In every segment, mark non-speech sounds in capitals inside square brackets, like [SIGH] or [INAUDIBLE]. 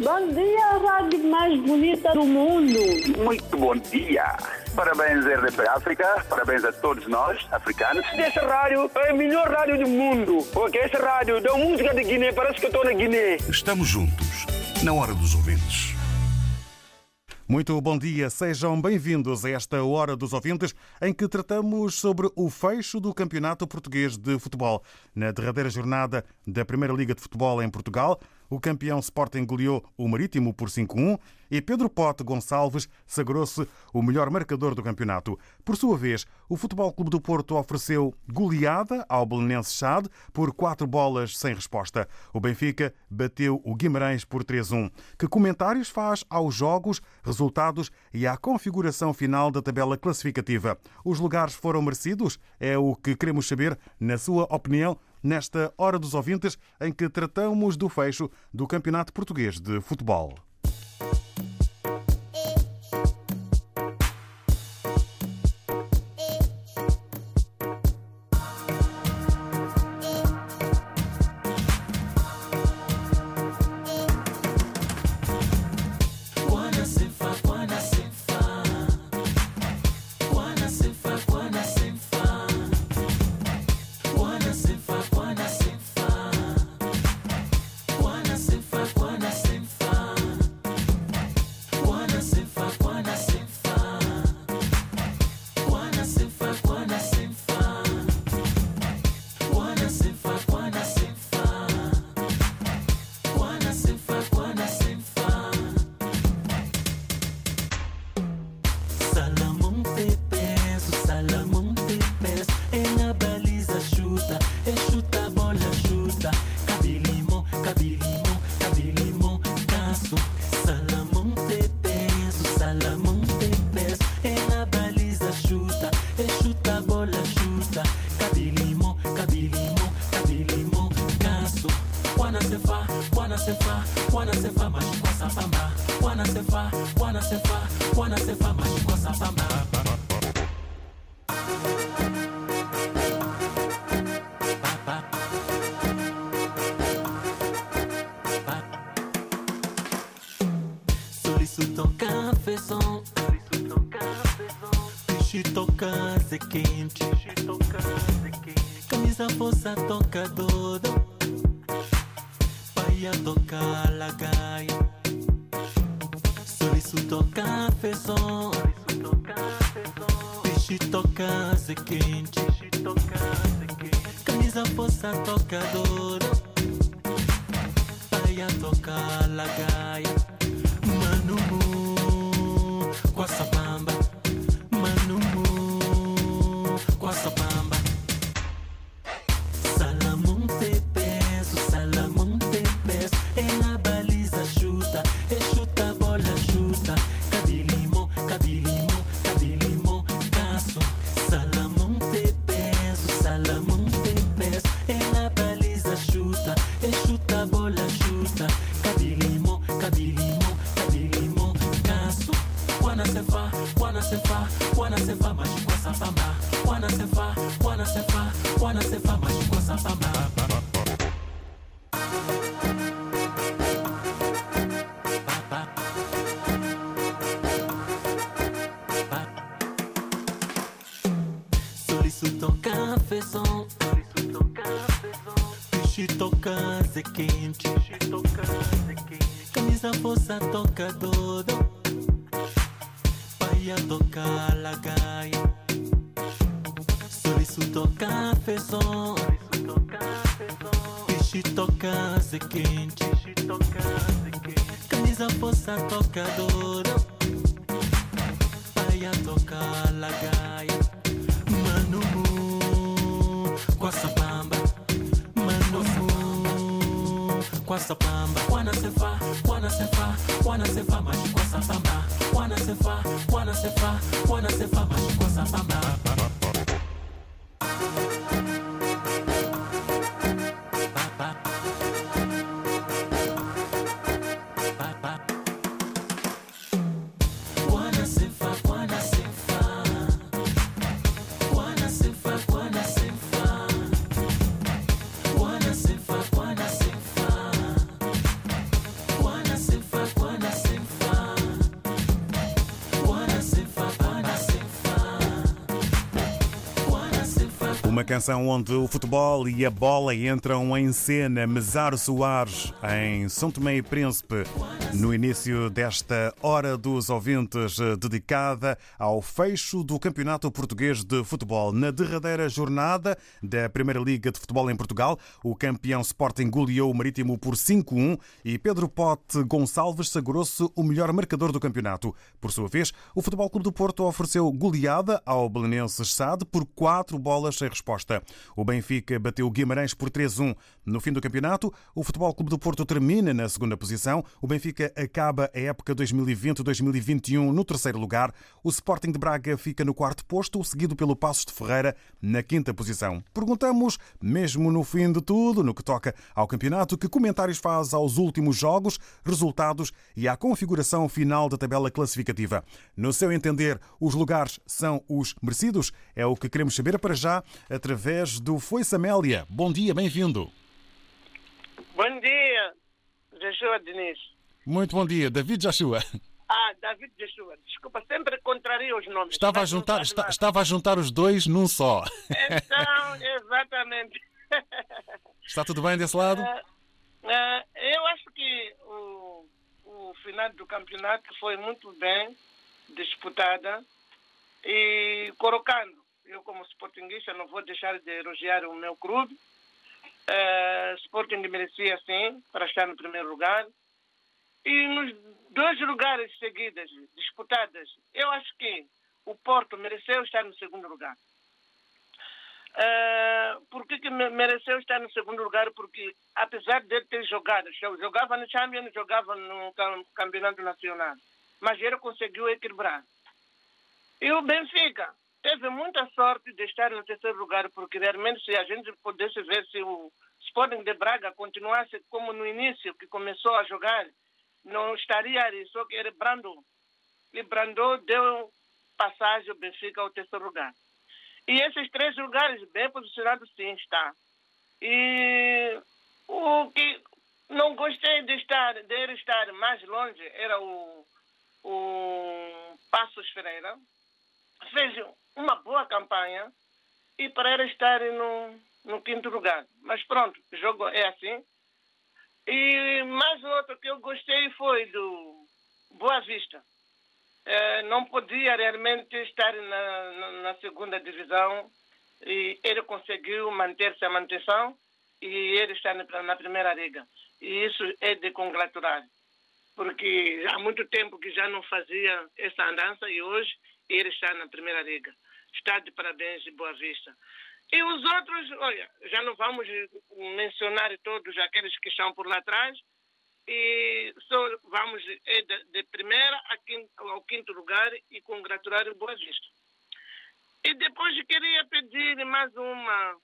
Bom dia, rádio mais bonita do mundo. Muito bom dia. Parabéns, RDP África. Parabéns a todos nós, africanos. Essa rádio é a melhor rádio do mundo. Porque essa rádio dá música de Guiné, parece que eu estou na Guiné. Estamos juntos, na hora dos ouvintes. Muito bom dia, sejam bem-vindos a esta Hora dos Ouvintes, em que tratamos sobre o fecho do Campeonato Português de Futebol. Na derradeira jornada da Primeira Liga de Futebol em Portugal, o campeão Sporting goleou o Marítimo por 5-1 e Pedro Pote Gonçalves sagrou-se o melhor marcador do campeonato. Por sua vez, o Futebol Clube do Porto ofereceu goleada ao Belenense Chade por quatro bolas sem resposta. O Benfica bateu o Guimarães por 3-1. Que comentários faz aos jogos, resultados e à configuração final da tabela classificativa? Os lugares foram merecidos? É o que queremos saber, na sua opinião, nesta Hora dos Ouvintes, em que tratamos do fecho do Campeonato Português de Futebol. Camisa força toca todo Paia toca la gaia Solisu toca fezon Pichi toca se quente. Camisa força toca todo Paia toca la gaia Manumu kwa sabamba manumu kwa sabamba. Se quente. Camisa força toca todo Paia toca la gaia Solisu toca fezon Pichi toca se quente. Camisa força toca todo Paia toca la gaia Manumu Kwasa majikwasa pamba wanasefa wanasefa wanasefa majikwasa pamba wanasefa wanasefa wanasefa majikwasa pamba canção onde o futebol e a bola entram em cena. Mesaro Soares, em São Tomé e Príncipe, no início desta Hora dos Ouvintes, eh, dedicada ao fecho do Campeonato Português de Futebol. Na derradeira jornada da Primeira Liga de Futebol em Portugal, o campeão Sporting goleou o Marítimo por 5-1 e Pedro Pote Gonçalves sagrou-se o melhor marcador do campeonato. Por sua vez, o Futebol Clube do Porto ofereceu goleada ao Belenenses SAD por 4 bolas sem resposta. O Benfica bateu Guimarães por 3-1. No fim do campeonato, o Futebol Clube do Porto termina na segunda posição. O Benfica acaba a época 2020-2021 no terceiro lugar. O Sporting de Braga fica no quarto posto, seguido pelo Passos de Ferreira na quinta posição. Perguntamos, mesmo no fim de tudo, no que toca ao campeonato, que comentários faz aos últimos jogos, resultados e à configuração final da tabela classificativa. No seu entender, os lugares são os merecidos? É o que queremos saber para já através do Foi Samélia. Bom dia, bem-vindo. Bom dia, Joshua Diniz. Muito bom dia, David Joshua. [LAUGHS] Ah, David Joshua. Desculpa, sempre contraria os nomes. Estava a juntar, mal. estava a juntar os dois num só. Então, [LAUGHS] exatamente. Está tudo bem desse lado? Ah, ah, eu acho que o, o final do campeonato foi muito bem disputada e colocando, eu como sportinguista não vou deixar de elogiar o meu clube. Ah, Sporting merecia sim para estar no primeiro lugar. E nos dois lugares seguidos, disputadas, eu acho que o Porto mereceu estar no segundo lugar. Uh, por que, que me- mereceu estar no segundo lugar? Porque, apesar de ter jogado, jogava no Champions, jogava no cam- Campeonato Nacional, mas ele conseguiu equilibrar. E o Benfica teve muita sorte de estar no terceiro lugar, porque realmente, se a gente pudesse ver se o Sporting de Braga continuasse como no início, que começou a jogar, não estaria só que ele brandou. Ele brandou, deu passagem ao Benfica ao terceiro lugar. E esses três lugares bem posicionados sim está. E o que não gostei de estar, de estar mais longe era o, o Passos Ferreira. Fez uma boa campanha e para ele estar no, no quinto lugar. Mas pronto, o jogo é assim. E mais outro que eu gostei foi do Boa Vista. Eh, não podia realmente estar na, na, segunda divisão e ele conseguiu manter-se a manutenção e ele está na, na primeira liga. E isso é de congratular, porque há muito tempo que já não fazia essa andança e hoje ele está na primeira liga. Está de parabéns e boa vista. E os outros, olha, já não vamos mencionar todos aqueles que estão por lá atrás, e só vamos é de, de primeira quinto, ao quinto lugar e congratular o Boa Vista. E depois queria pedir mais uma,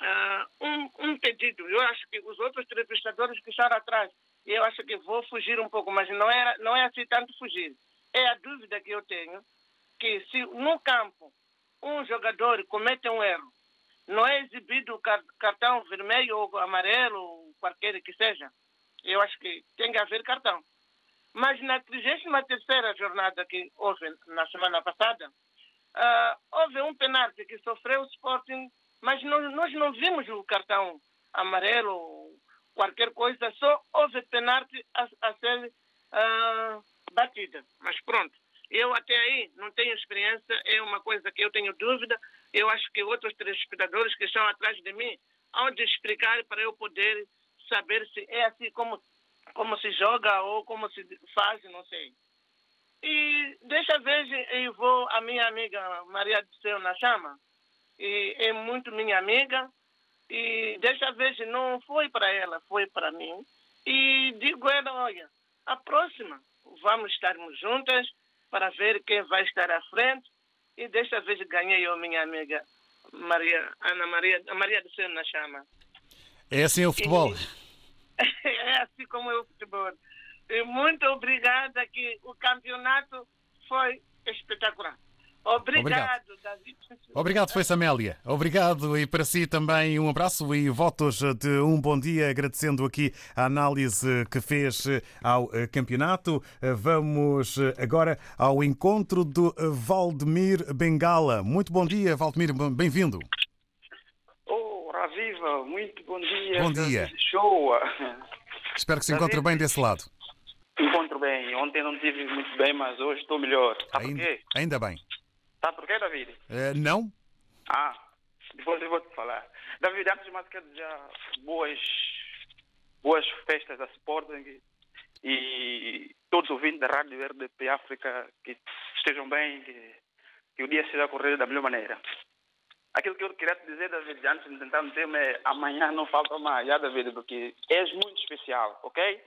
ah, um, um pedido. Eu acho que os outros entrevistadores que estão atrás, eu acho que vou fugir um pouco, mas não, era, não é assim tanto fugir. É a dúvida que eu tenho, que se no campo um jogador comete um erro, não é exibido cartão vermelho ou amarelo, ou qualquer que seja, eu acho que tem que haver cartão. Mas na 33 jornada que houve na semana passada, ah, houve um penalti que sofreu o Sporting, mas nós não vimos o cartão amarelo ou qualquer coisa, só houve penalti a, a ser ah, batida. Mas pronto, eu até aí não tenho experiência, é uma coisa que eu tenho dúvida. Eu acho que outros telespectadores que estão atrás de mim hão de explicar para eu poder saber se é assim como, como se joga ou como se faz, não sei. E desta vez eu vou a minha amiga Maria do Céu na Chama, e é muito minha amiga, e desta vez não foi para ela, foi para mim. E digo a ela, olha, a próxima, vamos estarmos juntas para ver quem vai estar à frente. E desta vez ganhei eu, minha amiga Maria, Ana Maria, Maria do Céu na chama. É assim o futebol. [LAUGHS] É assim como é o futebol. E muito obrigada que o campeonato foi espetacular. Obrigado, Obrigado. David. Obrigado, foi Samélia. Obrigado e para si também um abraço e votos de um bom dia, agradecendo aqui a análise que fez ao eh, campeonato. Eh, Vamos eh, agora ao encontro do eh, Valdemir Bengala. Muito bom dia, Valdemir, bem-vindo. Oh, Raviva, muito bom dia. Bom dia. Show. Espero que se encontre bem desse lado. Encontro bem. Ontem não estive muito bem, mas hoje estou melhor. Sabe Ainda, ainda bem. Sabe por quê, David? Eh, Não? Ah, depois eu vou te falar. David, antes de mais quero desejar boas, boas festas da Sporting e todos os ouvintes da Rádio RDP África que estejam bem, que, que o dia seja a correr da melhor maneira. Aquilo que eu queria te dizer, David, antes de tentar no tema é amanhã não falta mais, já, David, porque és muito especial, ok?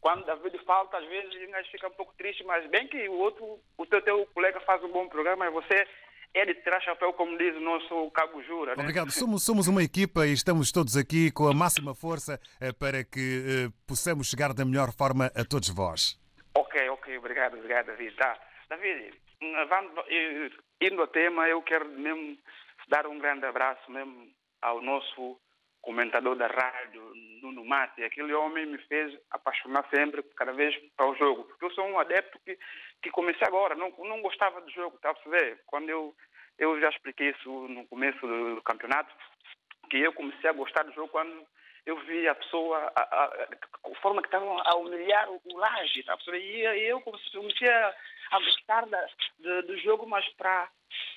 Quando David falta, às vezes o gajo fica um pouco triste, mas bem que o outro, o teu, teu colega faz um bom programa você é de tirar chapéu, como diz o nosso Cabo Jura, né? Obrigado. Somos, somos uma equipa e estamos todos aqui com a máxima força eh, para que eh, possamos chegar da melhor forma a todos vós. Ok, ok, obrigado, obrigado, David. Tá. David, hum, vamos, indo ao tema, eu quero mesmo dar um grande abraço mesmo ao nosso comentador da rádio, Nuno Mate. Aquele homem me fez apaixonar sempre, cada vez, para o jogo. Porque eu sou um adepto que, que comecei agora, não, não gostava do jogo, tá a perceber? Quando eu, eu já expliquei isso no começo do, do campeonato, que eu comecei a gostar do jogo quando eu vi a pessoa, a, a, a forma que estavam a humilhar o, o Laje, tá? E, e eu comecei a, a gostar da, do, do jogo, mas para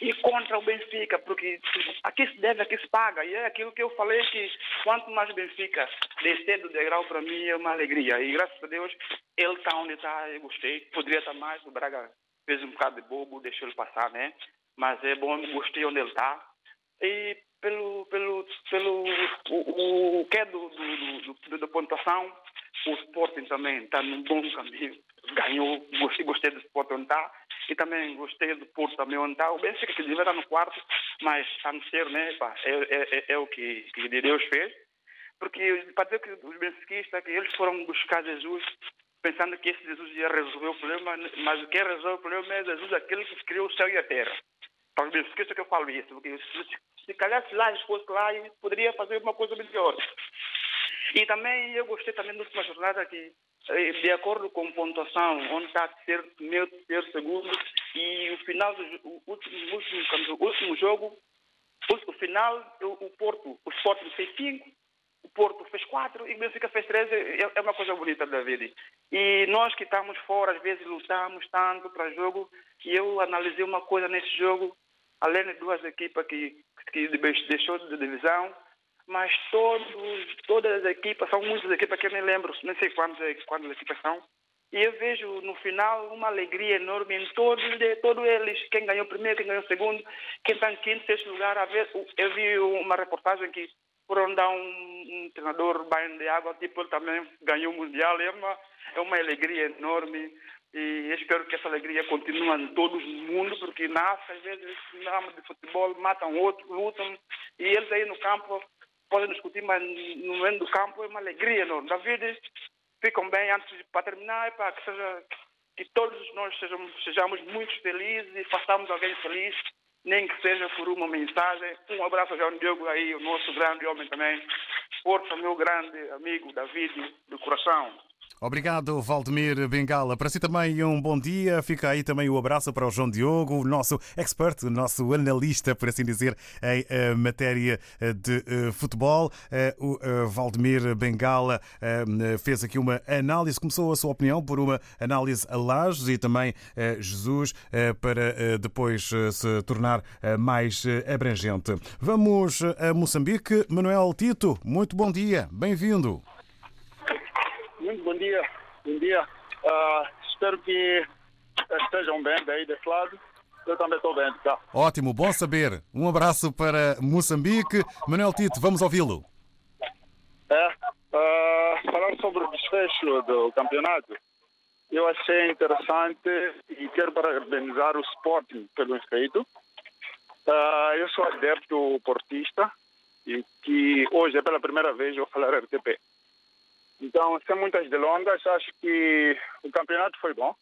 ir contra o Benfica, porque aqui se deve, aqui se paga. E é aquilo que eu falei que quanto mais o Benfica descer do degrau, para mim é uma alegria. E graças a Deus, ele está onde está, eu gostei. Poderia estar mais, o Braga fez um bocado de bobo, deixou ele passar, né? Mas é bom, gostei onde ele está. E pelo, pelo, pelo o, o que é do, do, do, do, da pontuação, o Sporting também está num bom caminho. Ganhou, gostei, gostei do Sporting onde está. E também gostei do Porto também onde está. O Benfica que devia estar no quarto, mas está no terceiro, né? Pá, é, é, é, é o que, que Deus fez. Porque, para dizer que os benfiquistas, que eles foram buscar Jesus pensando que esse Jesus ia resolver o problema, mas quem resolve o problema é Jesus, aquele que criou o céu e a terra. Para os benfiquistas que eu falo isso, porque se, se calhar se lá fosse lá, ele poderia fazer uma coisa melhor. E também eu gostei também da última jornada que, de acordo com pontuação, onde está terceiro, primeiro, terceiro, segundo, e o final do o último, último, o último jogo, o, final, o, o Porto, o Sport fez cinco, o Porto fez quatro e o Benfica fez três, é, é uma coisa bonita da vida. E nós que estamos fora, às vezes lutamos tanto para jogo, e eu analisei uma coisa nesse jogo, além de duas equipas que, que deixou de divisão, mas todos, todas as equipas, são muitas equipas que eu nem lembro, nem sei quantas, quantas equipas são, e eu vejo no final uma alegria enorme em todos, todos eles, quem ganhou primeiro, quem ganhou segundo, quem está em quinto, sexto lugar. Eu vi uma reportagem que foram dar um, um treinador banho de água, tipo, ele também ganhou o Mundial, é uma, é uma alegria enorme. E espero que essa alegria continue em todo o mundo, porque na às vezes, na rama de futebol, matam outros, lutam, e eles aí no campo podem discutir, mas no momento do campo é uma alegria enorme. David, ficam bem antes de, para terminar, para que, seja, que todos nós sejamos, sejamos muito felizes e façamos alguém feliz, nem que seja por uma mensagem. Um abraço ao João Diogo aí, o nosso grande homem também. Força, meu grande amigo David, do coração. Obrigado, Valdemir Bengala. Para si também um bom dia. Fica aí também o abraço para o João Diogo, o nosso expert, o nosso analista, por assim dizer, em uh, matéria de uh, futebol. O Valdemir Bengala fez aqui uma análise, começou a sua opinião por uma análise a Lages e também Jesus, para depois se tornar mais abrangente. Vamos a Moçambique. Manuel Tito, muito bom dia. Bem-vindo. Muito bom dia, bom dia. Uh, espero que estejam bem daí desse lado. Eu também estou bem, tá? Ótimo, bom saber. Um abraço para Moçambique. Manuel Tito, vamos ouvi-lo. É, uh, falar sobre o desfecho do campeonato. eu achei interessante e quero parabenizar o Sporting pelo feito. Uh, eu sou adepto portista e que hoje é pela primeira vez eu falar RTP. Então, sem muitas delongas, acho que o campeonato foi bom.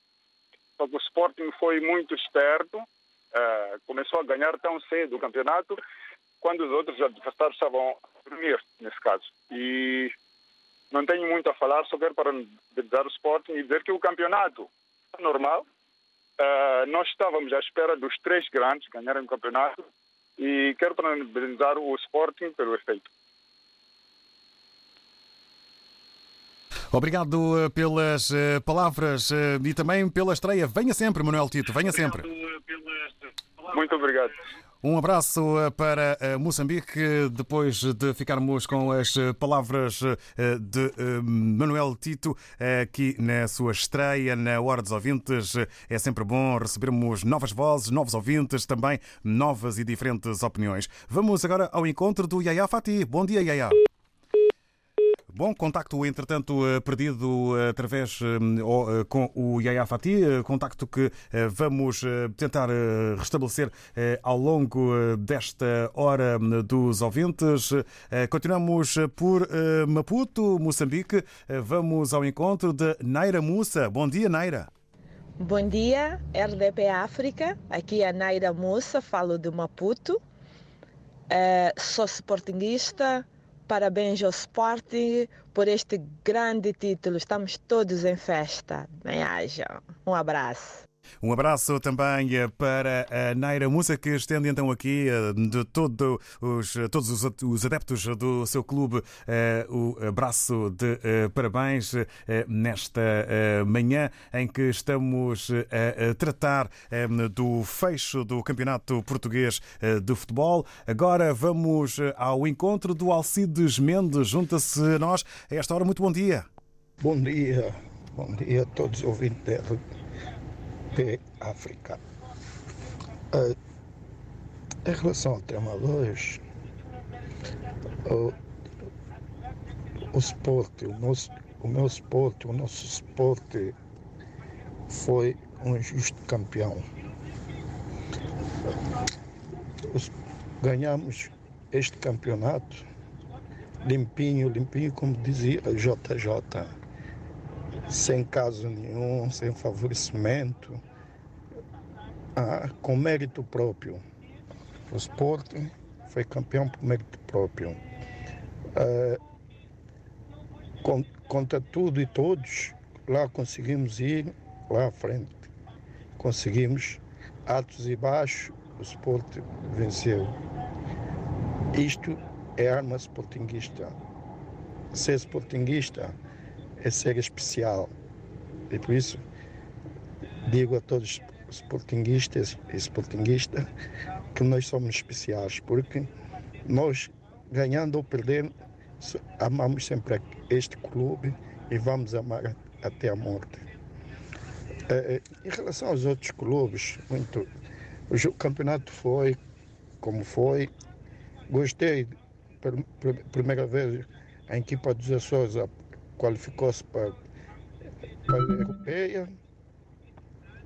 Só que o Sporting foi muito esperto, uh, começou a ganhar tão cedo o campeonato, quando os outros adversários estavam a dormir, nesse caso. E não tenho muito a falar, só quero parabenizar o Sporting e dizer que o campeonato é normal. Uh, nós estávamos à espera dos três grandes ganharem o campeonato e quero parabenizar o Sporting pelo efeito. Obrigado eh, pelas eh, palavras eh, e também pela estreia. Venha sempre, Manuel Tito, venha sempre. Muito obrigado. Um abraço para Moçambique, depois de ficarmos com as palavras de Manuel Tito aqui na sua estreia na Hora dos Ouvintes. É sempre bom recebermos novas vozes, novos ouvintes, também novas e diferentes opiniões. Vamos agora ao encontro do Yaya Fati. Bom dia, Yaya. Bom, contacto, entretanto, eh, perdido eh, através eh, com o Yaya Fati, contacto que vamos tentar restabelecer ao longo desta hora dos ouvintes. Continuamos por Maputo, Moçambique. Vamos ao encontro de Naira Mussa. Bom dia, Naira. Bom dia, RDP África. Aqui é a Naira Mussa, falo de Maputo. sou sportinguista Parabéns ao Sporting por este grande título. Estamos todos em festa. Bem haja. Um abraço. Um abraço também eh, para a Naira Musa, que estende então aqui eh, de todo os, todos os adeptos do seu clube eh, o abraço de parabéns nesta manhã em que estamos a tratar do fecho do Campeonato Português de Futebol. Agora vamos ao encontro do Alcides Mendes. Junta-se a nós a esta hora. Muito bom dia. Bom dia. Bom dia a todos os ouvintes de África. Uh, em relação ao tema 2, o, esporte, o, nosso, o meu esporte, o nosso esporte foi um justo campeão. Ganhamos este campeonato limpinho, limpinho, como dizia JJ, sem caso nenhum, sem favorecimento ah, com mérito próprio. O esporte foi campeão por mérito próprio. Ah, contra tudo e todos, lá conseguimos ir lá à frente. Conseguimos altos e baixos, o esporte venceu. Isto é arma sportinguista. Ser sportinguista é ser especial. E por isso digo a todos sportinguistas e sportinguistas que nós somos especiais, porque nós, ganhando ou perdendo, amamos sempre este clube e vamos amar até a morte. É, em relação aos outros clubes, muito, o campeonato foi como foi. Gostei, pela primeira vez, a equipa dos Açores qualificou-se para, para a Europeia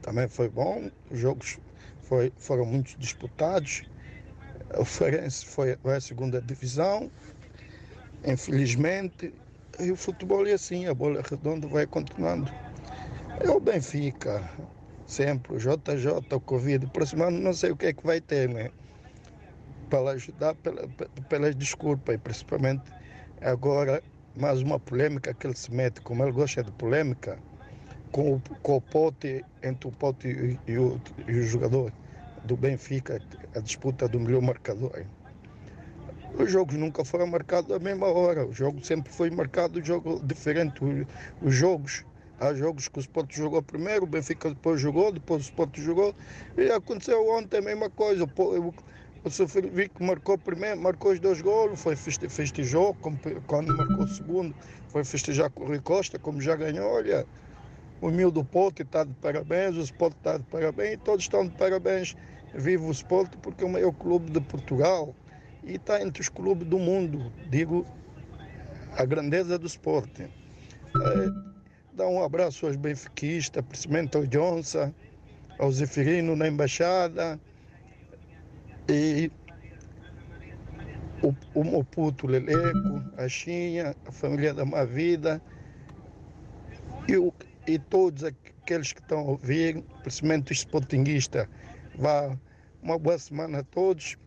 também foi bom. Os jogos foi, foram muito disputados. O Ferenc foi a segunda divisão, infelizmente. E o futebol é assim, a bola redonda vai continuando. É o Benfica, sempre, o JJ, o Covid. Próximo ano não sei o que é que vai ter, né? Para ajudar pela, pelas desculpas, e principalmente agora mais uma polêmica que ele se mete, como ele gosta de polêmica com o, com o pote, entre o pote e, e, o, e o jogador do Benfica, a disputa do melhor marcador. Os jogos nunca foram marcados à mesma hora, o jogo sempre foi marcado jogo diferente. Os jogos, há jogos que o Sport jogou primeiro, o Benfica depois jogou, depois o Sport jogou, e aconteceu ontem a mesma coisa. O, o Sofrivic marcou primeiro, marcou os dois golos, foi festejou, quando marcou o segundo, foi festejar com o Rui Costa, como já ganhou, olha, o Mildo Porto está de parabéns, o Sport está de parabéns, todos estão de parabéns. Viva o Sport porque é o maior clube de Portugal e está entre os clubes do mundo. Digo, a grandeza do esporte. É, dar um abraço aos benfiquistas, principalmente ao Johnson, ao Zeferino na Embaixada e o, o Moputo Leleco, a Xinha, a família da Mavida e, o, e todos aqueles que estão a ouvir, principalmente os sportinguistas. Vá, uma boa semana a todos.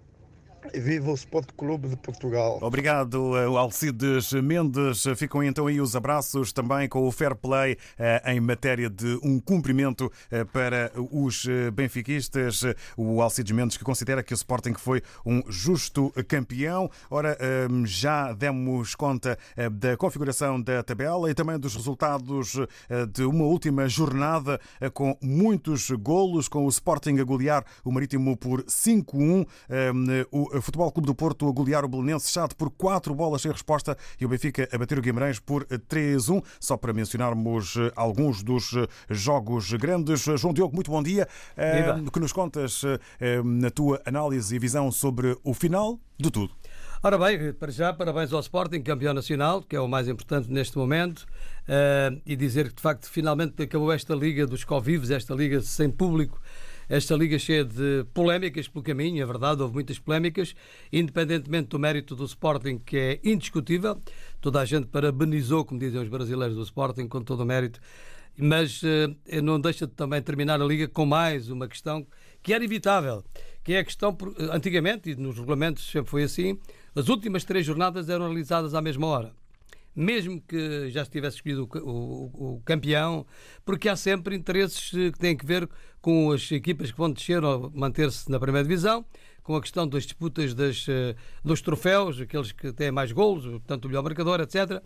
Viva o Sport Clube de Portugal. Obrigado, eh, Alcides Mendes. Ficam então aí os abraços também com o fair play eh, em matéria de um cumprimento eh, para os benfiquistas. O Alcides Mendes que considera que o Sporting foi um justo campeão. Ora, já demos conta da configuração da tabela e também dos resultados de uma última jornada com muitos golos, com o Sporting a golear o Marítimo por 5-1. O Futebol Clube do Porto a golear o Belenense Chade por 4 bolas sem resposta e o Benfica a bater o Guimarães por 3-1. Só para mencionarmos eh, alguns dos eh, jogos grandes. João Diogo, muito bom dia. O que nos contas na tua análise e visão sobre o final de tudo? Ora bem, para já, parabéns ao Sporting, campeão nacional, que é o mais importante neste momento, uh, e dizer que de facto finalmente acabou esta liga dos Covives, esta liga sem público, esta liga cheia de polémicas pelo caminho, é verdade, houve muitas polémicas, independentemente do mérito do Sporting, que é indiscutível. Toda a gente parabenizou, como dizem os brasileiros do Sporting, com todo o mérito. Mas eh, não deixa de também terminar a liga com mais uma questão que era evitável, que é a questão, antigamente, e nos regulamentos sempre foi assim, as últimas três jornadas eram realizadas à mesma hora mesmo que já estivesse escolhido o, o, o, campeão, porque há sempre interesses que têm que ver com as equipas que vão descer ou manter-se na primeira divisão, com a questão das disputas das, eh, dos troféus, aqueles que têm mais golos, portanto o melhor marcador, etc.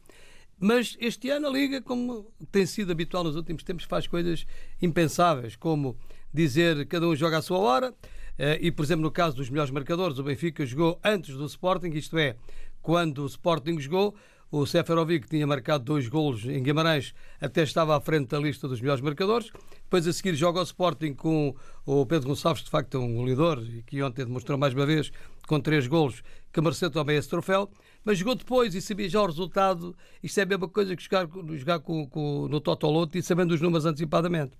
Mas este ano a Liga, como tem sido habitual nos últimos tempos, faz coisas impensáveis, como dizer cada um joga à sua hora, eh, e por exemplo no caso dos melhores marcadores, o Benfica jogou antes do Sporting, isto é, quando o Sporting jogou, o Seferovic tinha marcado dois golos em Guimarães, até estava à frente da lista dos melhores marcadores. Depois a seguir joga o Sporting com o Pedro Gonçalves, de facto é um goleador, e que ontem demonstrou mais uma vez com três golos que mereceu também esse troféu. Mas jogou depois e sabia já o resultado. Isto é a mesma coisa que jogar, jogar com, com, no Totoloto e sabendo os números antecipadamente.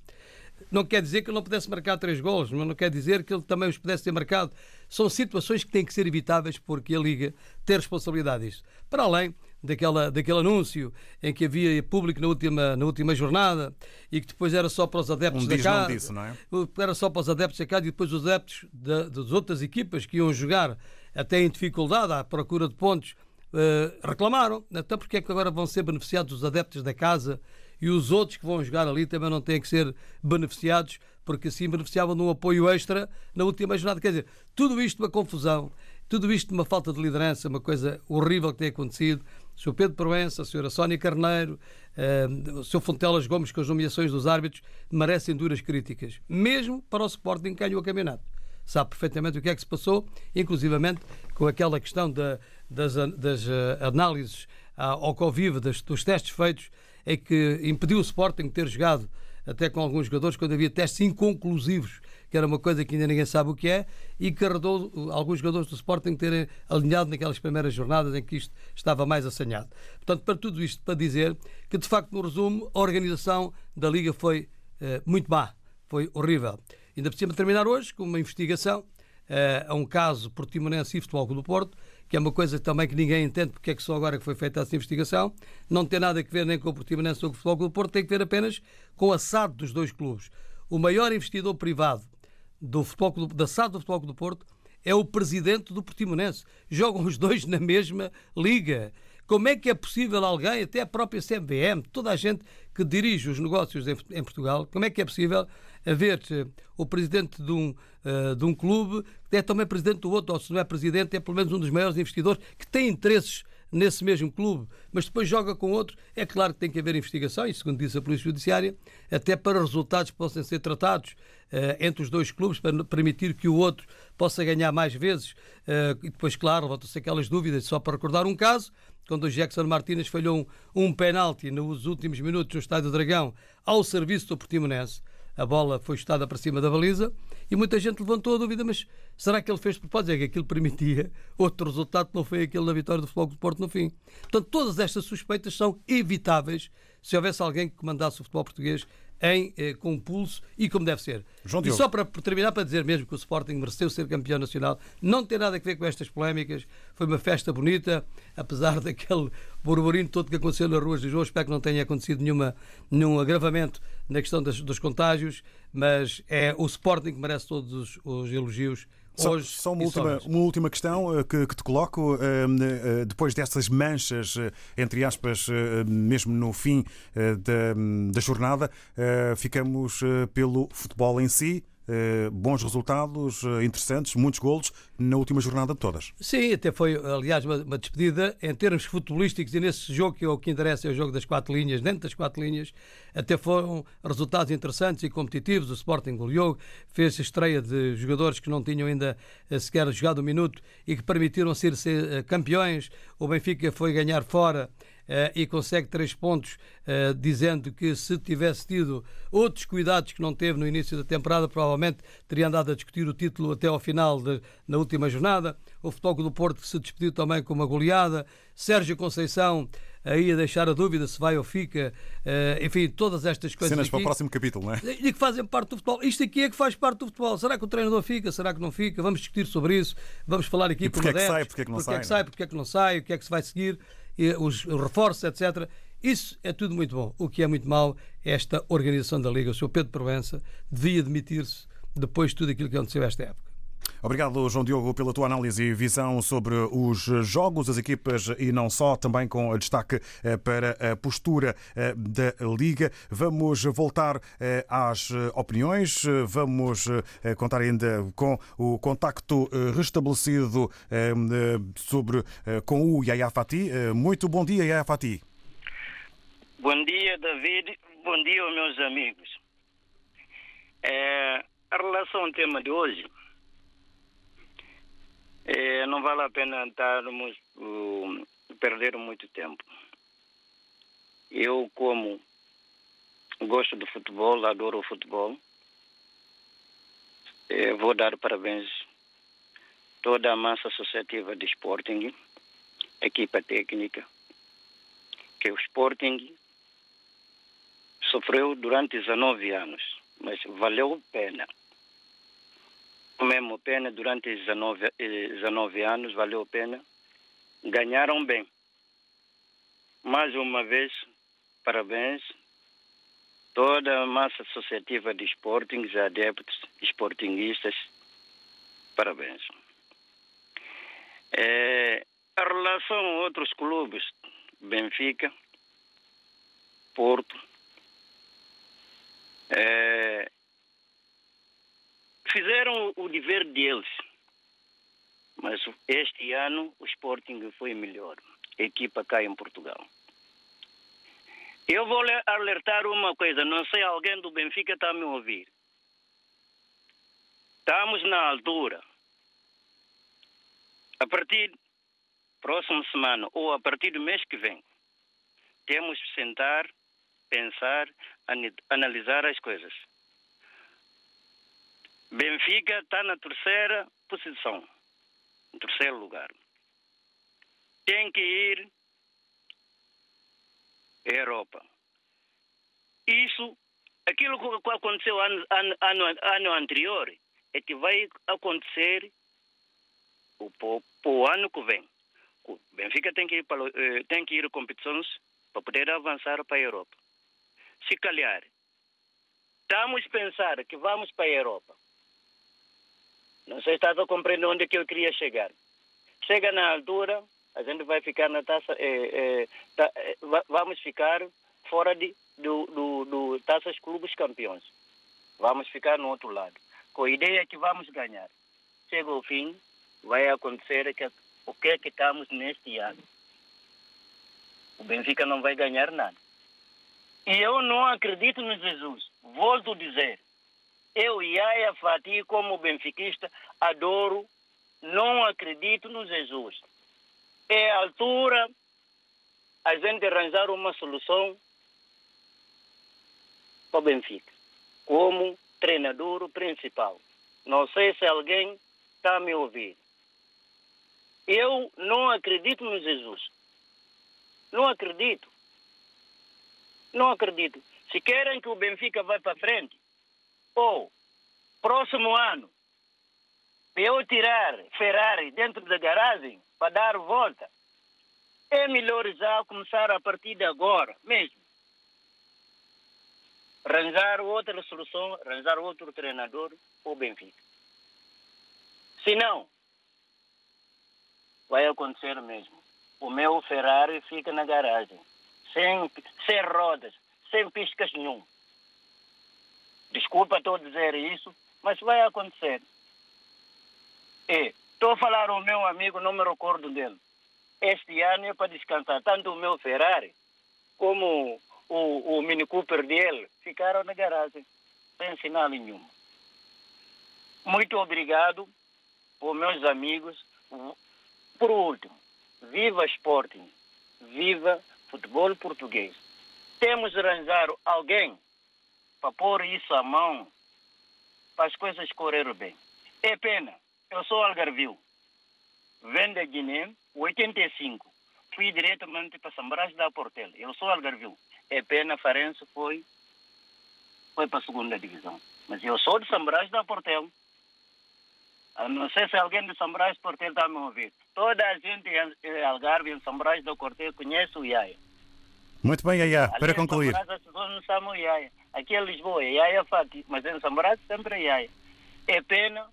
Não quer dizer que ele não pudesse marcar três gols, mas não quer dizer que ele também os pudesse ter marcado. São situações que têm que ser evitáveis porque a Liga tem responsabilidade disso. Para além daquela, daquele anúncio em que havia público na última, na última jornada e que depois era só para os adeptos um da casa. Disso, não é? Era só para os adeptos da casa e depois os adeptos de, das outras equipas que iam jogar até em dificuldade à procura de pontos uh, reclamaram. Então porque é que agora vão ser beneficiados os adeptos da casa e os outros que vão jogar ali também não têm que ser beneficiados porque assim beneficiavam de um apoio extra na última jornada. Quer dizer, tudo isto uma confusão, tudo isto uma falta de liderança, uma coisa horrível que tem acontecido. O Sr. Pedro Proença, a Sra. Sónia Carneiro, uh, o Sr. Fontelas Gomes, com as nomeações dos árbitros, merecem duras críticas, mesmo para o Sporting que ganhou o campeonato. Sabe perfeitamente o que é que se passou, inclusivamente com aquela questão da, das, das uh, análises ao Covid, das, dos testes feitos, é que impediu o Sporting de ter jogado até com alguns jogadores quando havia testes inconclusivos que era uma coisa que ainda ninguém sabe o que é, e que arredou alguns jogadores do Sporting terem alinhado naquelas primeiras jornadas em que isto estava mais assanhado. Portanto, para tudo isto, para dizer que, de facto, no resumo, a organização da Liga foi eh, muito má, foi horrível. Ainda precisa terminar hoje com uma investigação eh, a um caso Portimonense e Futebol do Porto, que é uma coisa também que ninguém entende porque é que só agora que foi feita essa investigação. Não tem nada a ver nem com o Portimonense ou com o Futebol Clube do Porto, tem que ver apenas com a SAD dos dois clubes. O maior investidor privado do futebol Clube, da SAD do Futebol Clube do Porto é o presidente do Portimonense. Jogam os dois na mesma liga. Como é que é possível alguém, até a própria CMVM, toda a gente que dirige os negócios em, Portugal, como é que é possível haver eh, o presidente de um, uh, de um clube que é também presidente do outro, ou se não é presidente, é pelo menos um dos maiores investidores que tem interesses nesse mesmo clube, mas depois joga com outro, é claro que tem que haver investigação, e segundo diz a Polícia Judiciária, até para resultados que possam ser tratados uh, entre os dois clubes, para permitir que o outro possa ganhar mais vezes. Uh, e depois, claro, levantam-se aquelas dúvidas, só para recordar um caso, quando o Jackson Martínez falhou um, um penalti nos últimos minutos no Estádio Dragão ao serviço do Portimonense, a bola foi chutada para cima da baliza e muita gente levantou a dúvida, mas será que ele fez de propósito? É que aquilo permitia [LAUGHS] outro resultado que não foi aquele da vitória do Futebol do Porto no fim. Portanto, todas estas suspeitas são evitáveis se houvesse alguém que comandasse o futebol português em, eh, com pulso e como deve ser. João e Diogo. só para terminar, para dizer mesmo que o Sporting mereceu ser campeão nacional, não tem nada a ver com estas polémicas. Foi uma festa bonita, apesar [LAUGHS] daquele burburinho todo que aconteceu nas ruas de Lisboa. Espero que não tenha acontecido nenhuma, nenhum agravamento na questão das, dos contágios, mas é o Sporting que merece todos os, os elogios. Só, hoje só uma, última, uma última questão eh, que, que te coloco. eh, eh, Depois dessas manchas, entre aspas, mesmo no fim da, da jornada, ficamos pelo futebol em si. Eh, Bons resultados, eh, interessantes, muitos golos na última jornada de todas. Sim, até foi, aliás, uma, uma despedida em termos futebolísticos e nesse jogo que é o que interessa, é o jogo das quatro linhas, dentro das quatro linhas, até foram resultados interessantes e competitivos. O Sporting goleou, fez estreia de jogadores que não tinham ainda eh, sequer jogado um minuto e que permitiram ser, ser campeões. O Benfica foi ganhar fora e consegue três pontos, eh, dizendo que se tivesse tido outros cuidados que não teve no início da temporada, provavelmente teria andado a discutir o título até ao final de- na última jornada. O Futebol do Porto que se despediu também com uma goleada. Sérgio Conceição aí a deixar a dúvida se vai ou fica. Eh, enfim, todas estas coisas. Cenas para o aqui próximo capítulo, não é? e que fazem parte do futebol. Isto aqui é que faz parte do futebol. Será que o treinador fica? Será que não fica? Vamos discutir sobre isso. Vamos falar aqui E porque com é que sai, porque é que não porque sai, é que é? sai, porque é que não sai, o que é que se vai seguir, os, os reforços, etc. Isso é tudo muito bom. O que é muito mau é esta organização da Liga. O Sr. Pedro Provença devia demitir-se depois de tudo aquilo que aconteceu esta época. Obrigado, João Diogo, pela tua análise e visão sobre os jogos, as equipas e não só, também com destaque eh, para a postura eh, da Liga. Vamos voltar eh, às opiniões, vamos contar ainda com o contacto restabelecido sobre, com o Yaya Fati. Muito bom dia, Yaya Fati. Bom dia, David. Bom dia, meus amigos. É, a relação ao tema de hoje, é, não vale a pena estarmos uh, perder muito tempo. Eu, como gosto do futebol, adoro o futebol, é, vou dar parabéns toda a massa associativa de Sporting, equipa técnica, que o Sporting sofreu durante 19 anos, mas valeu a pena. Mesmo pena durante 19, eh, 19 anos, valeu a pena. Ganharam bem. Mais uma vez, parabéns. Toda a massa associativa de Sportings, adeptos, sportinguistas, parabéns. Eh, a relação a outros clubes, Benfica, Porto, eh, fizeram o dever deles. Mas este ano o Sporting foi melhor. A equipa cai em Portugal. Eu vou le- alertar uma coisa, não sei alguém do Benfica está a me ouvir. Estamos na altura. A partir próxima semana ou a partir do mês que vem, temos que sentar, pensar, analisar as coisas. Benfica está na terceira posição, em terceiro lugar. Tem que ir à Europa. Isso, aquilo que aconteceu ano, ano, ano, anterior, é que vai acontecer para o ano que vem. O Benfica tem que ir para, eh, tem que ir competições para poder avançar para a Europa. Se calhar, estamos a pensar que vamos para a Europa. Não sei se estás a compreender onde é que eu queria chegar. Chega na altura, a gente vai ficar na taça, eh, ta- eh, va- vamos ficar fora de, do, do, do taças clubes campeões. Vamos ficar no outro lado. Com a ideia que vamos ganhar. Chega o fim, vai acontecer que, o que é que estamos neste ano. O Benfica não vai ganhar nada. E eu não acredito no Jesus. Volto a dizer. Eu, Yaya Fati, como benfiquista, adoro, não acredito no Jesus. É a altura a gente arranjar uma solução para o Benfica. como treinador principal. Não sei se alguém está a me ouvir. Eu não acredito no Jesus. Não acredito. Não acredito. Se querem que o Benfica vá para frente, ou próximo ano, eu tirar Ferrari dentro da garagem para dar volta, é melhor já começar a partir de agora mesmo. Arranjar outra solução, arranjar outro treinador para o Benfica. Se não, vai acontecer mesmo. O meu Ferrari fica na garagem, sem, sem rodas, sem piscas nenhum. Desculpa estou a dizer isso, mas vai acontecer. Estou a falar ao meu amigo, não me recordo dele. Este ano é para descansar. Tanto o meu Ferrari como o, o Mini Cooper dele ficaram na garagem, sem sinal nenhum. Muito obrigado por meus amigos. Por último, viva Sporting, viva futebol português. Temos de arranjar alguém para pôr isso à mão para as coisas correrem bem. É pena, eu sou algarvio. Venho da Guiné, 85. Fui diretamente para São Brás da Portela. Eu sou algarvio. É pena, Farense foi, foi para a segunda divisão. Mas eu sou de São Brás da Portela. Eu não sei se alguém de São Brás da Portela está a me ouvir. Toda a gente em Algarve, em São Brás da Portela, conhece o Iaia. Muito bem, Yaya, para concluir. São Brás as pessoas não sabem o Iaia. Aqui em Lisboa é Iaia Fati, mas em Brás sempre é Iaia. É pena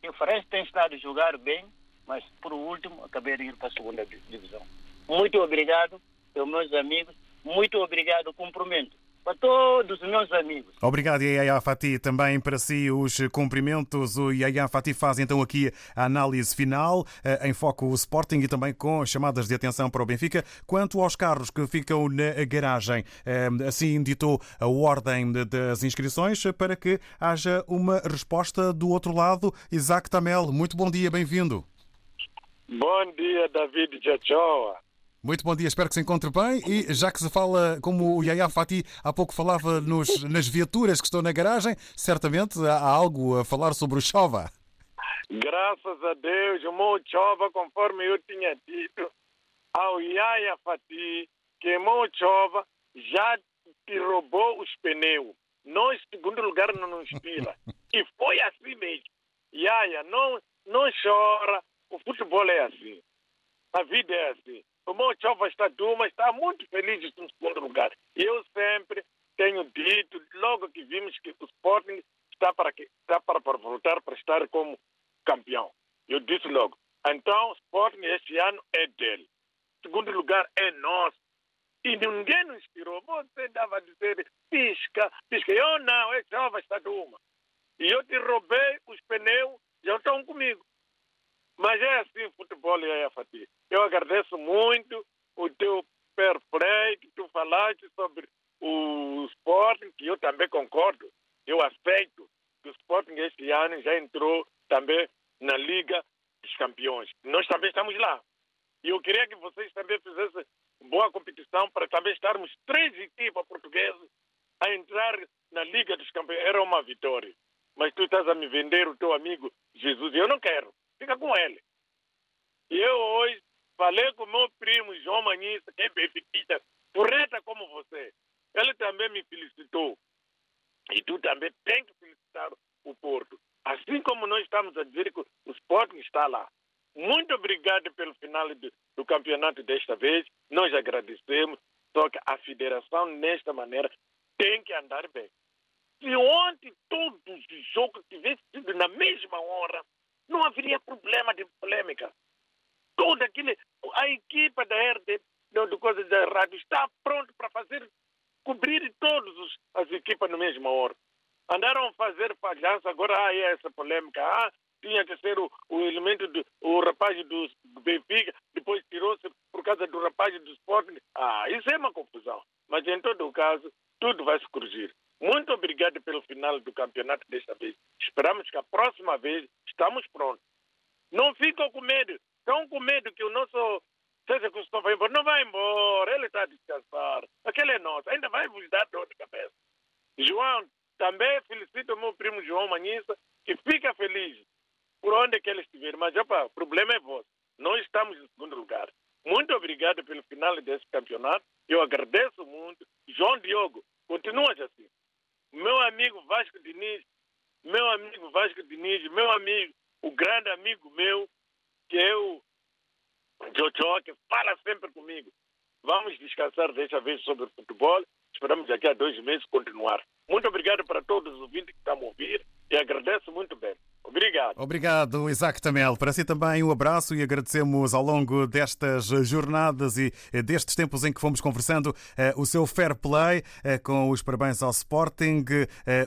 que o Farense tem estado a jogar bem, mas por último acabei de ir para a segunda di- divisão. Muito obrigado, meus amigos. Muito obrigado, cumprimento para todos os meus amigos. Obrigado, Yaya Fati. Também para si os cumprimentos. O Yaya Fati faz então aqui a análise final, eh, em foco o Sporting e também com chamadas de atenção para o Benfica. Quanto aos carros que ficam na garagem, eh, assim ditou a ordem de- das inscrições para que haja uma resposta do outro lado. Isaac Tamel, muito bom dia, bem-vindo. Bom dia, David Jachoa. Muito bom dia, espero que se encontre bem. E já que se fala, como o Yaya Fati há pouco falava nos, nas viaturas que estão na garagem, certamente há algo a falar sobre o Chova. Graças a Deus, o meu chova, conforme eu tinha dito, ao Yaya Fati, que meu chova já te roubou os pneus. Nós, segundo lugar, não nos tira. [LAUGHS] E foi assim mesmo. Yaya, não, não chora. O futebol é assim. A vida é assim. O meu chova está duro, mas está muito feliz no segundo lugar. Eu sempre tenho dito, logo que vimos que o Sporting está para, que- está para, para voltar para estar como campeão. Eu disse logo. Então, o Sporting este ano é dele. Segundo lugar é nosso. E ninguém nos tirou. Você dava a dizer, pisca, pisca. Eu não, é jovem, está de uma. E eu te roubei os pneus, já estão comigo. Mas é assim futebol e é. Eu agradeço muito o teu play que tu falaste sobre o Sporting, que eu também concordo. Eu aceito que o Sporting este ano já entrou também na Liga dos Campeões. Nós também estamos lá. E eu queria que vocês também fizessem boa competição para também estarmos três equipas portuguesas a entrar na Liga dos Campeões. Era uma vitória. Mas tu estás a me vender o teu amigo Jesus. Eu não quero. Fica com ele. E eu hoje falei com meu primo João Manissa, que é benfiquista, porreta como você. Ele também me felicitou. E tu também tem que felicitar o Porto. Assim como nós estamos a dizer que o Sporting está lá. Muito obrigado pelo final do, do campeonato desta vez. Nós agradecemos. Só que a federação, nesta maneira, tem que andar bem. Se ontem todos os jogos tivessem sido na mesma hora, não haveria problema de polêmica. Toda aquele, a equipa da RD, do, do coisa da rádio, está pronto para fazer, cobrir todas as equipas na mesma hora. Andaram a fazer palhaço, agora ah, é essa polêmica. Ah, tinha que ser o, o elemento do o rapaz do Benfica, depois tirou-se por causa do rapaz do Sporting. Ah, isso é uma confusão. Mas em todo o caso, tudo vai se corrigir. Muito obrigado pelo final do campeonato desta vez. Esperamos que a próxima vez estamos prontos. Não ficam com medo. Estão com medo que o nosso seja Cristóvão vai embora. Não vai embora. Ele está a descansar. Aquele é nosso. Ainda vai vos dar dor de cabeça. João, também felicito meu primo João Manhissa, que fica feliz por onde que ele estiver. Mas, opa, o problema é vosso. Nós estamos em segundo lugar. Muito obrigado pelo final desse campeonato. Eu agradeço muito. João Diogo, continua assim. Meu amigo Vasco Diniz, meu amigo Vasco Diniz, meu amigo, o grande amigo meu, que é o Jojo, que fala sempre comigo. Vamos descansar desta vez sobre o futebol. Esperamos daqui a dois meses continuar. Muito obrigado para todos os ouvintes que estão a ouvir e agradeço muito bem. Obrigado. Obrigado, Isaac Tamel. Para si também um abraço e agradecemos ao longo destas jornadas e eh, destes tempos em que fomos conversando eh, o seu fair play, eh, com os parabéns ao Sporting,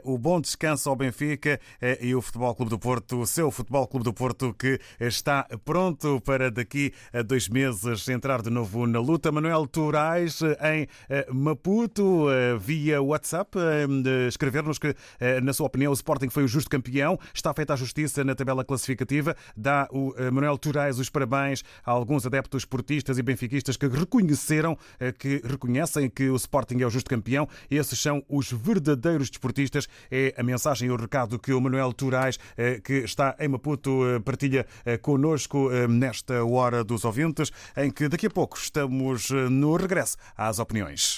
o bom descanso ao Benfica e o Futebol Clube do Porto, o seu Futebol Clube do Porto que está pronto para daqui a dois meses entrar de novo na luta. Manuel Turais em Maputo, via WhatsApp, escrever-nos que, na sua opinião, o Sporting foi o justo campeão, está feita a justiça na tabela classificativa. Dá o eh, Manuel Turais os parabéns a alguns adeptos esportistas e benfiquistas que reconheceram, eh, que reconhecem que o Sporting é o justo campeão. Esses são os verdadeiros desportistas. É a mensagem e o recado que o Manuel Turais, eh, que está em Maputo, partilha connosco nesta hora dos ouvintes, em que daqui a pouco estamos no regresso às opiniões.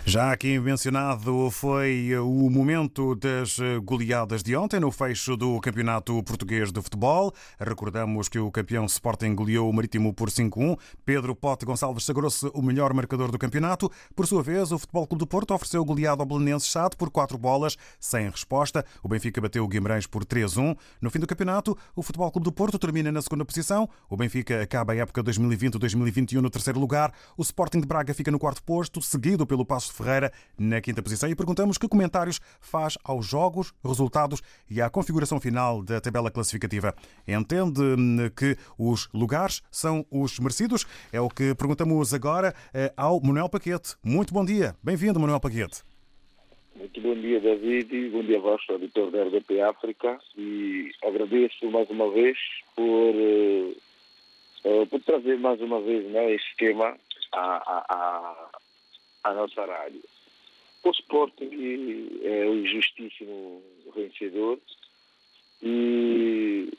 Já aqui mencionado foi o momento das goleadas de ontem no fecho do Campeonato Português de Futebol. Recordamos que o campeão Sporting goleou o Marítimo por 5-1. Pedro Pote Gonçalves sagrou-se o melhor marcador do campeonato. Por sua vez, o Futebol Clube do Porto ofereceu goleado ao Belenenses Chade por 4 bolas, sem resposta. O Benfica bateu o Guimarães por 3-1. No fim do campeonato, o Futebol Clube do Porto termina na segunda posição. O Benfica acaba a época 2020-2021 no terceiro lugar. O Sporting de Braga fica no quarto posto, seguido pelo Passo de Ferreira na quinta posição. E perguntamos que comentários faz aos jogos, resultados e à configuração final da tabela classificativa. Entende hum, que os lugares são os merecidos? É o que perguntamos agora eh, ao Manuel Paquete. Muito bom dia. Bem-vindo, Manuel Paquete. Muito bom dia, David. Bom dia a vós, auditor da RDP África. E agradeço mais uma vez por, eh, por trazer mais uma vez né, este tema à, à, à nossa rádio. O Sporting é o justíssimo vencedor e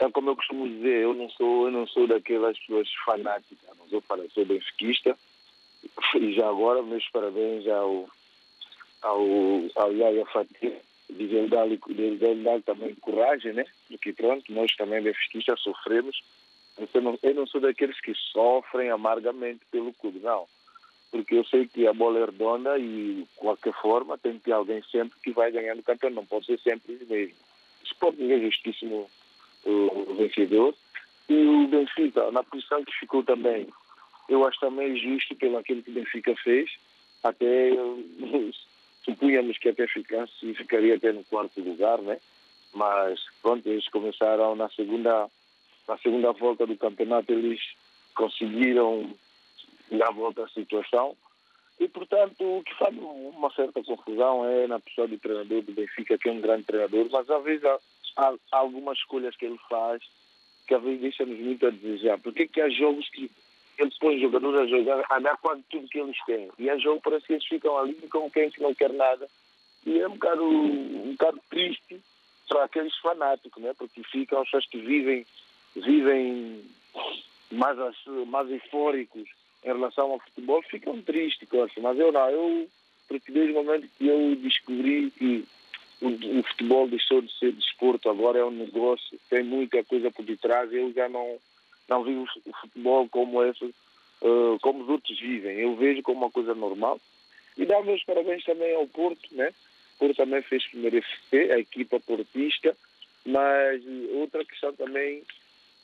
é como eu costumo dizer, eu não sou, eu não sou daquelas pessoas fanáticas, não sou sou benfiquista. E já agora, meus parabéns ao, ao, ao Yaya Fatih, dizer dar-lhe dar também coragem, né? Porque pronto, nós também benfiquistas sofremos. Eu não, eu não sou daqueles que sofrem amargamente pelo clube, não. Porque eu sei que a bola é redonda e, de qualquer forma, tem que ter alguém sempre que vai ganhando o campeão, não pode ser sempre o mesmo. O Sporting é justíssimo o vencedor. E o Benfica, na posição que ficou também, eu acho também justo pelo aquilo que o Benfica fez. Até [LAUGHS] supunhamos que até ficasse, ficaria até no quarto lugar, né? Mas pronto, eles começaram na segunda, na segunda volta do campeonato, eles conseguiram dar volta à situação. E, portanto, o que faz uma certa confusão é na pessoa do treinador do Benfica, que é um grande treinador, mas às vezes há, há algumas escolhas que ele faz que às vezes deixam-nos muito a desejar. Porque que há jogos que ele põe jogadores a jogar, a dar quase tudo que eles têm. E há jogos parece que eles ficam ali com quem que não quer nada. E é um bocado, um bocado triste para aqueles fanáticos, né? porque ficam pessoas que vivem, vivem mais, mais eufóricos em relação ao futebol, ficam tristes com isso. Mas eu não, eu, porque desde o momento que eu descobri que o, o, futebol deixou de ser desporto, agora é um negócio, tem muita coisa por detrás, eu já não, não vi o futebol como esse, uh, como os outros vivem. Eu vejo como uma coisa normal. E dar meus parabéns também ao Porto, né? O Porto também fez merecer a equipa portista, mas outra questão também,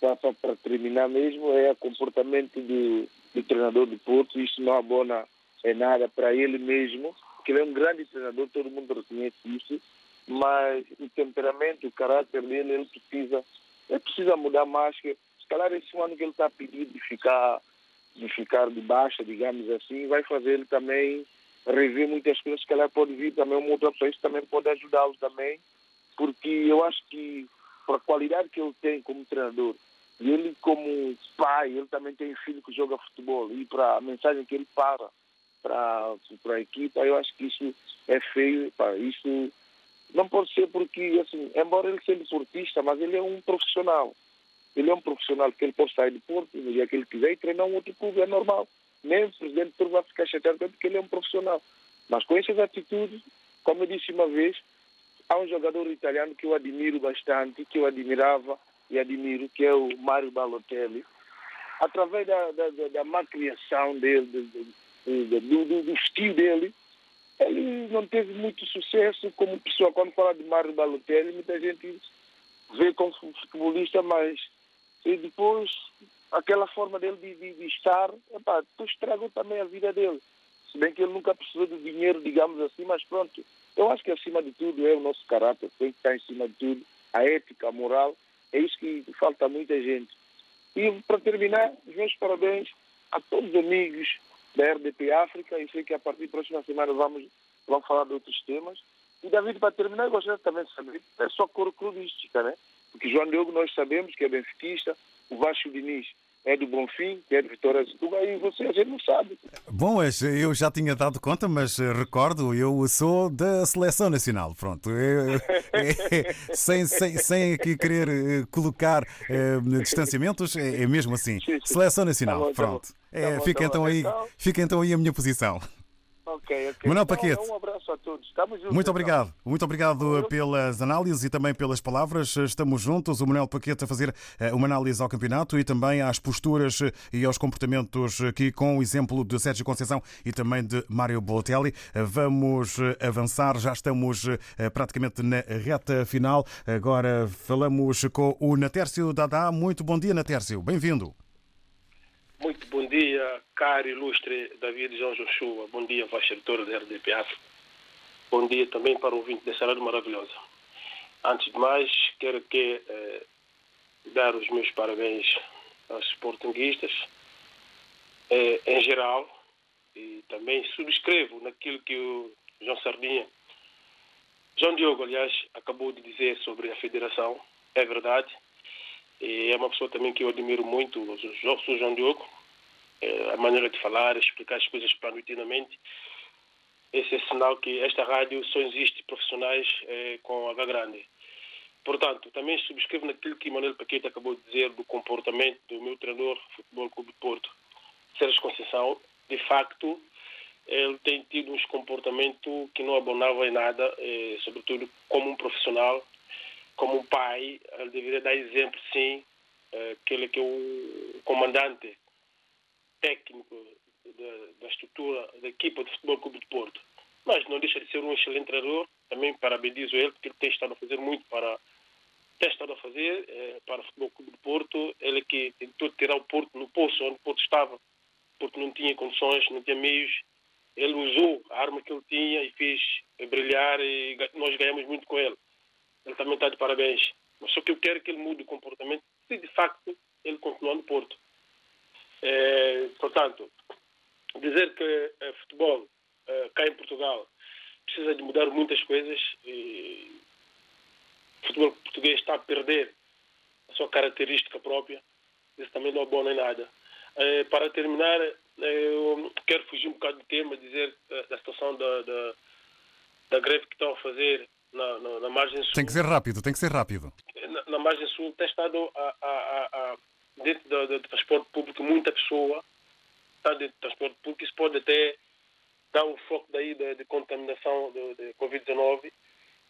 para terminar mesmo, é o comportamento do, do treinador do Porto. Isso não abona em nada para ele mesmo, que ele é um grande treinador, todo mundo reconhece isso, mas o temperamento, o caráter dele, ele precisa, ele precisa mudar mais. Que, se calhar esse ano que ele está pedindo de ficar, de ficar de baixa, digamos assim, vai fazer ele também rever muitas coisas, que ela pode vir também uma outra pessoa, isso também pode ajudá-lo também, porque eu acho que para a qualidade que ele tem como treinador, e ele como pai, ele também tem filho que joga futebol, e para a mensagem que ele para para a equipa, eu acho que isso é feio, pá, isso não pode ser porque, assim, embora ele seja esportista, mas ele é um profissional. Ele é um profissional que ele pode sair de Porto no dia que ele quiser e treinar um outro clube, é normal nem o presidente Turvo vai ficar chateado porque ele é um profissional. Mas com essas atitudes, como eu disse uma vez, há um jogador italiano que eu admiro bastante, que eu admirava e admiro, que é o Mário Balotelli. Através da, da, da, má criação dele, do, do, do, estilo dele, ele não teve muito sucesso como pessoa. Quando fala de Mário Balotelli, muita gente vê como futebolista, mas e depois aquela forma dele de, de, de estar, epá, estragou também a vida dele. Se bem que ele nunca precisou de dinheiro, digamos assim, mas pronto. Eu acho que acima de tudo é o nosso caráter, tem que estar em cima de tudo, a ética, a moral, é isso que falta a muita gente. E para terminar, os meus parabéns a todos os amigos da RDP África, e sei que a partir da próxima semana vamos, vamos falar de outros temas. E David, para terminar, eu gostaria também de saber, é só cor clubística, né? Porque João Diogo nós sabemos que é benfiquista, o Vasco Diniz é do Bonfim, que é de Vitória de Setúbal, e você a gente não sabe. Bom, eu já tinha dado conta, mas eh, recordo, eu sou da Seleção Nacional, pronto. Eu, é, [LAUGHS] sem, sem, sem aqui querer eh, colocar é, distanciamentos, é, é, mesmo assim. Sim, sim. Seleção Nacional, tá bom, pronto. Tá é, tá fica, tá então aí, então... fica então aí a minha posição. Ok, ok. Manuel então, Paquete. Um abraço a todos. Estamos juntos. Muito então. obrigado. Muito obrigado pelas análises e também pelas palavras. Estamos juntos. O Manuel Paquete a fazer eh, uma análise ao campeonato e também às posturas eh, e aos comportamentos aqui com o exemplo de Sérgio Conceição e também de Mário Bolotelli. Eh, vamos avançar. Já estamos praticamente na reta final. Agora falamos com o Natércio Dadá. Muito bom dia, Natércio. Bem-vindo. Muito bom dia, caro ilustre David João Joshua. Bom dia, vossa diretora da RDP África. Bom dia também para o ouvinte dessa rádio maravilhosa. Antes de mais, quero que eh, dar os meus parabéns aos sportinguistas eh, em geral e também subscrevo naquilo que o João Sardinha, João Diogo, aliás, acabou de dizer sobre a federação. É verdade. E é uma pessoa também que eu admiro muito, o João Diogo, é, a maneira de falar, explicar as coisas planetinamente. Esse é sinal que esta rádio só existe profissionais é, com H grande. Portanto, também subscrevo naquilo que Manuel Paquete acabou de dizer do comportamento do meu treinador do Futebol Clube de Porto, Sérgio Conceição. De facto, ele tem tido um comportamento que não abonava em nada, é, sobretudo como um profissional como um pai, ele deveria dar exemplo, sim, eh, aquele que é o comandante técnico da, da estrutura da equipa de futebol Clube de Porto. Mas não deixa de ser um excelente treinador, também parabenizo ele, porque ele tem estado a fazer muito para tem estado a fazer eh, para o Futebol Clube de Porto. Ele que tentou tirar o Porto no poço onde o Porto estava, porque não tinha condições, não tinha meios. Ele usou a arma que ele tinha e fez brilhar e nós ganhamos muito com ele ele também está de parabéns. Mas só que eu quero que ele mude o comportamento se de facto ele continuar no Porto. É, portanto, dizer que é, futebol é, cá em Portugal precisa de mudar muitas coisas e o futebol português está a perder a sua característica própria. Isso também não é bom nem nada. É, para terminar, eu quero fugir um bocado do tema, dizer da situação da, da, da greve que estão a fazer na, na, na, margem sul. Tem que ser rápido, tem que ser rápido. Na, na margem sul tem estado a, a, a, dentro do, do, transporte público muita pessoa está dentro do transporte público. Isso pode até dar um foco daí de, de contaminação de, de Covid-19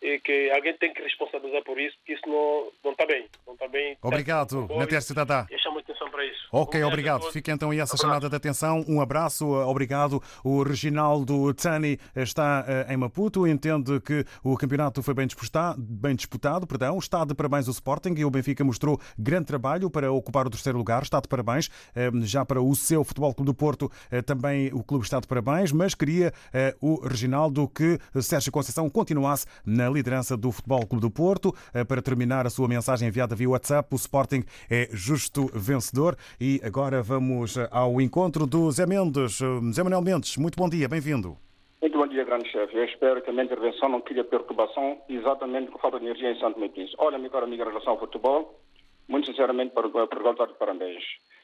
e que alguém tem que responsabilizar por isso, que isso não, não está bem. Não está bem. Obrigado, Natércio Tadá. Eu chamo a atenção para isso. Ok, obrigado. Fica então aí essa chamada de atenção. Um abraço, obrigado. O Reginaldo Tani está eh, em Maputo, entende que o campeonato foi bem disputado, bem disputado perdão. está de parabéns o Sporting e o Benfica mostrou grande trabalho para ocupar o terceiro lugar. Está de parabéns. Eh, Já para o seu Futebol Clube do Porto eh, também o clube está de parabéns, mas queria o Reginaldo que Sérgio Conceição continuasse na liderança do Futebol Clube do Porto. Para terminar a sua mensagem enviada via WhatsApp, o Sporting é justo vencedor. E agora vamos ao encontro do Zé Mendes. Zé Manuel Mendes, muito bom dia, bem-vindo. Muito bom dia, grande chefe. Eu espero que a minha intervenção não crie perturbação exatamente por falta de energia em Santo Metis. Olha, meu caro amigo, em relação ao futebol, muito sinceramente, por voltar de parabéns.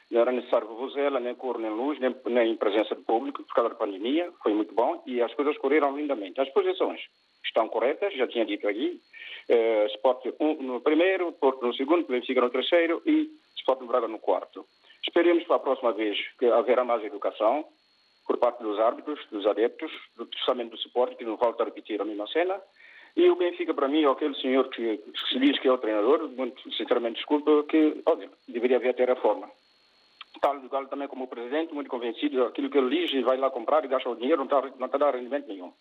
Não era necessário vuvuzela, nem cor, nem luz, nem, nem presença de público, por causa da pandemia. Foi muito bom e as coisas correram lindamente. As posições estão corretas, já tinha dito aqui. Uh, Sport um, no primeiro, Porto no segundo, Benfica no terceiro e Sport no Braga no quarto. Esperemos para a próxima vez que haverá mais educação por parte dos árbitros, dos adeptos, do justamente do suporte, que não volta a repetir a mesma cena. E o Benfica, para mim, é aquele senhor que se diz que é o treinador, muito sinceramente desculpa, que, óbvio, deveria haver até reforma. Tal do Galo também como presidente, muito convencido daquilo que ele diz vai lá comprar e gasta o dinheiro, não está, não a dar rendimento nenhum.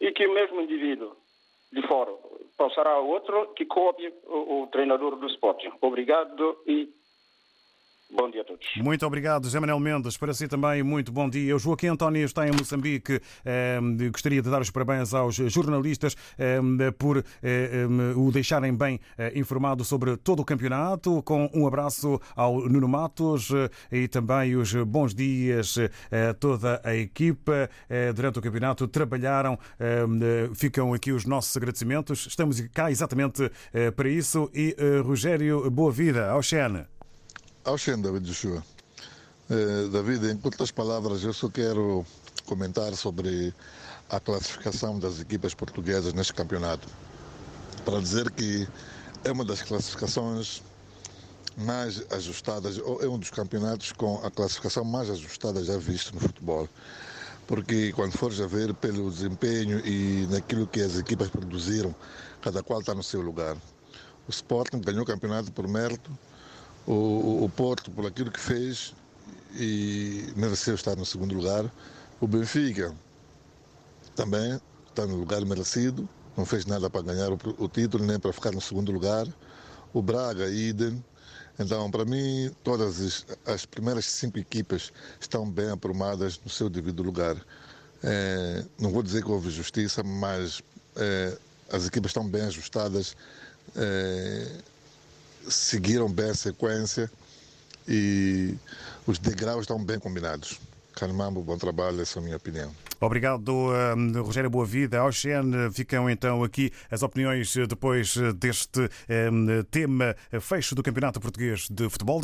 E que o mesmo indivíduo de fora passará a outro que copie o, o treinador do esporte. Obrigado e Bom dia a todos. Muito obrigado, José Manuel Mendes. Para si também, muito bom dia. O Joaquim António está em Moçambique. Eh, gostaria de dar os parabéns aos jornalistas eh, por eh, o deixarem bem informado sobre todo o campeonato. Com um abraço ao Nuno Matos e também os bons dias a toda a equipa. Durante o campeonato trabalharam. Ficam aqui os nossos agradecimentos. Estamos cá exatamente para isso. E Rogério Boa Vida, ao Xene. Oxen, David Joshua. Eh, David, em curtas palavras, eu só quero comentar sobre a classificação das equipas portuguesas neste campeonato. Para dizer que é uma das classificações mais ajustadas, ou é um dos campeonatos com a classificação mais ajustada já visto no futebol. Porque quando fores a ver pelo desempenho e naquilo que as equipas produziram, cada qual está no seu lugar. O Sporting ganhou o campeonato por mérito, o, o Porto por aquilo que fez e mereceu estar no segundo lugar. O Benfica também está no lugar merecido, não fez nada para ganhar o, o título nem para ficar no segundo lugar. O Braga, idem. Então, para mim, todas as, as, primeiras cinco equipas estão bem aprumadas no seu devido lugar. É, não vou dizer que houve justiça, mas é, as equipas estão bem ajustadas. É, seguiram bem a sequência e os degraus estão bem combinados. Carmambo, bom trabalho, essa é a minha opinião. Obrigado, um, Rogério Boavida. Ao Xen, ficam então aqui as opiniões depois deste um, tema fecho do Campeonato Português de Futebol.